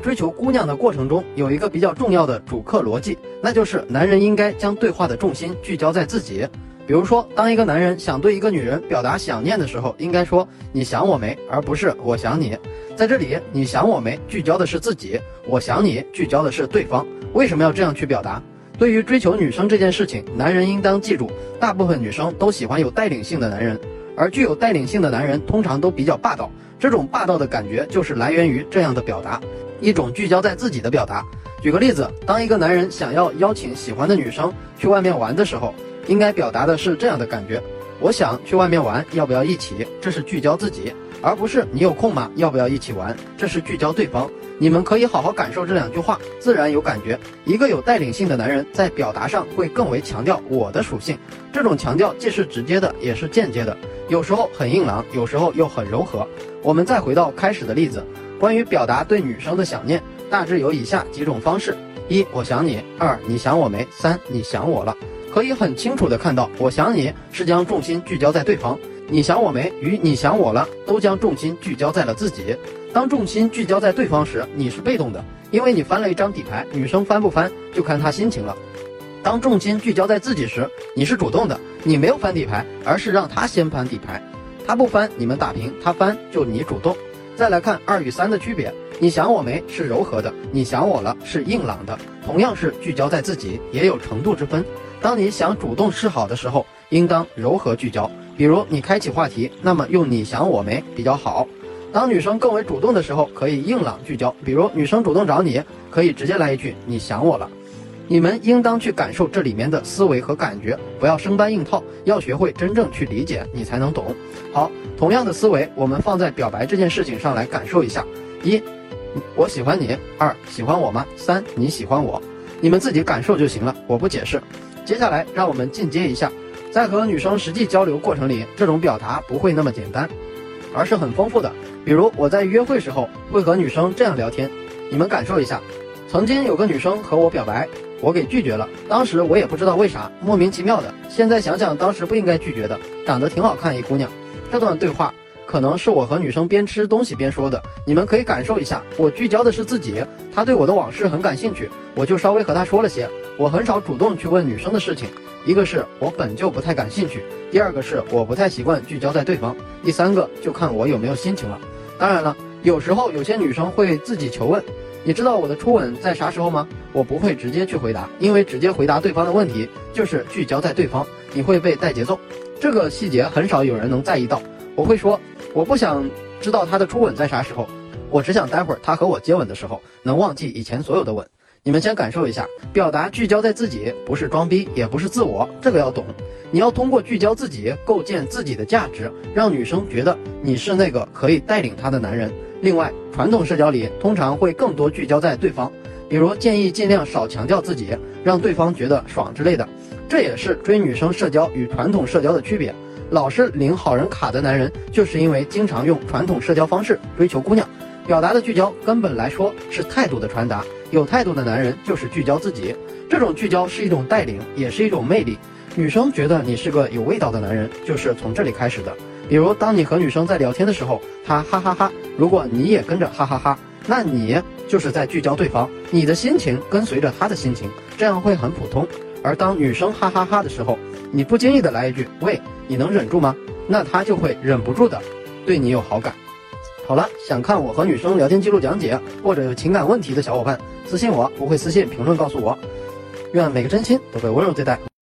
追求姑娘的过程中，有一个比较重要的主客逻辑，那就是男人应该将对话的重心聚焦在自己。比如说，当一个男人想对一个女人表达想念的时候，应该说“你想我没”，而不是“我想你”。在这里，“你想我没”聚焦的是自己，“我想你”聚焦的是对方。为什么要这样去表达？对于追求女生这件事情，男人应当记住，大部分女生都喜欢有带领性的男人，而具有带领性的男人通常都比较霸道。这种霸道的感觉就是来源于这样的表达。一种聚焦在自己的表达。举个例子，当一个男人想要邀请喜欢的女生去外面玩的时候，应该表达的是这样的感觉：我想去外面玩，要不要一起？这是聚焦自己，而不是你有空吗？要不要一起玩？这是聚焦对方。你们可以好好感受这两句话，自然有感觉。一个有带领性的男人在表达上会更为强调我的属性，这种强调既是直接的，也是间接的，有时候很硬朗，有时候又很柔和。我们再回到开始的例子。关于表达对女生的想念，大致有以下几种方式：一、我想你；二、你想我没；三、你想我了。可以很清楚的看到，我想你是将重心聚焦在对方，你想我没与你想我了都将重心聚焦在了自己。当重心聚焦在对方时，你是被动的，因为你翻了一张底牌，女生翻不翻就看她心情了。当重心聚焦在自己时，你是主动的，你没有翻底牌，而是让她先翻底牌，她不翻你们打平，她翻就你主动。再来看二与三的区别，你想我没是柔和的，你想我了是硬朗的，同样是聚焦在自己，也有程度之分。当你想主动示好的时候，应当柔和聚焦，比如你开启话题，那么用你想我没比较好。当女生更为主动的时候，可以硬朗聚焦，比如女生主动找你，可以直接来一句你想我了。你们应当去感受这里面的思维和感觉，不要生搬硬套，要学会真正去理解，你才能懂。好，同样的思维，我们放在表白这件事情上来感受一下：一，我喜欢你；二，喜欢我吗？三，你喜欢我？你们自己感受就行了，我不解释。接下来，让我们进阶一下，在和女生实际交流过程里，这种表达不会那么简单，而是很丰富的。比如我在约会时候会和女生这样聊天，你们感受一下。曾经有个女生和我表白。我给拒绝了，当时我也不知道为啥，莫名其妙的。现在想想，当时不应该拒绝的，长得挺好看一姑娘。这段对话可能是我和女生边吃东西边说的，你们可以感受一下。我聚焦的是自己，她对我的往事很感兴趣，我就稍微和她说了些。我很少主动去问女生的事情，一个是我本就不太感兴趣，第二个是我不太习惯聚焦在对方，第三个就看我有没有心情了。当然了，有时候有些女生会自己求问。你知道我的初吻在啥时候吗？我不会直接去回答，因为直接回答对方的问题就是聚焦在对方，你会被带节奏。这个细节很少有人能在意到。我会说，我不想知道他的初吻在啥时候，我只想待会儿他和我接吻的时候能忘记以前所有的吻。你们先感受一下，表达聚焦在自己，不是装逼，也不是自我，这个要懂。你要通过聚焦自己，构建自己的价值，让女生觉得你是那个可以带领她的男人。另外，传统社交里通常会更多聚焦在对方，比如建议尽量少强调自己，让对方觉得爽之类的。这也是追女生社交与传统社交的区别。老是领好人卡的男人，就是因为经常用传统社交方式追求姑娘，表达的聚焦根本来说是态度的传达。有态度的男人就是聚焦自己，这种聚焦是一种带领，也是一种魅力。女生觉得你是个有味道的男人，就是从这里开始的。比如，当你和女生在聊天的时候，她哈哈哈，如果你也跟着哈哈哈，那你就是在聚焦对方，你的心情跟随着她的心情，这样会很普通。而当女生哈哈哈的时候，你不经意的来一句“喂，你能忍住吗？”那她就会忍不住的对你有好感。好了，想看我和女生聊天记录讲解，或者有情感问题的小伙伴，私信我，不会私信评论告诉我。愿每个真心都被温柔对待。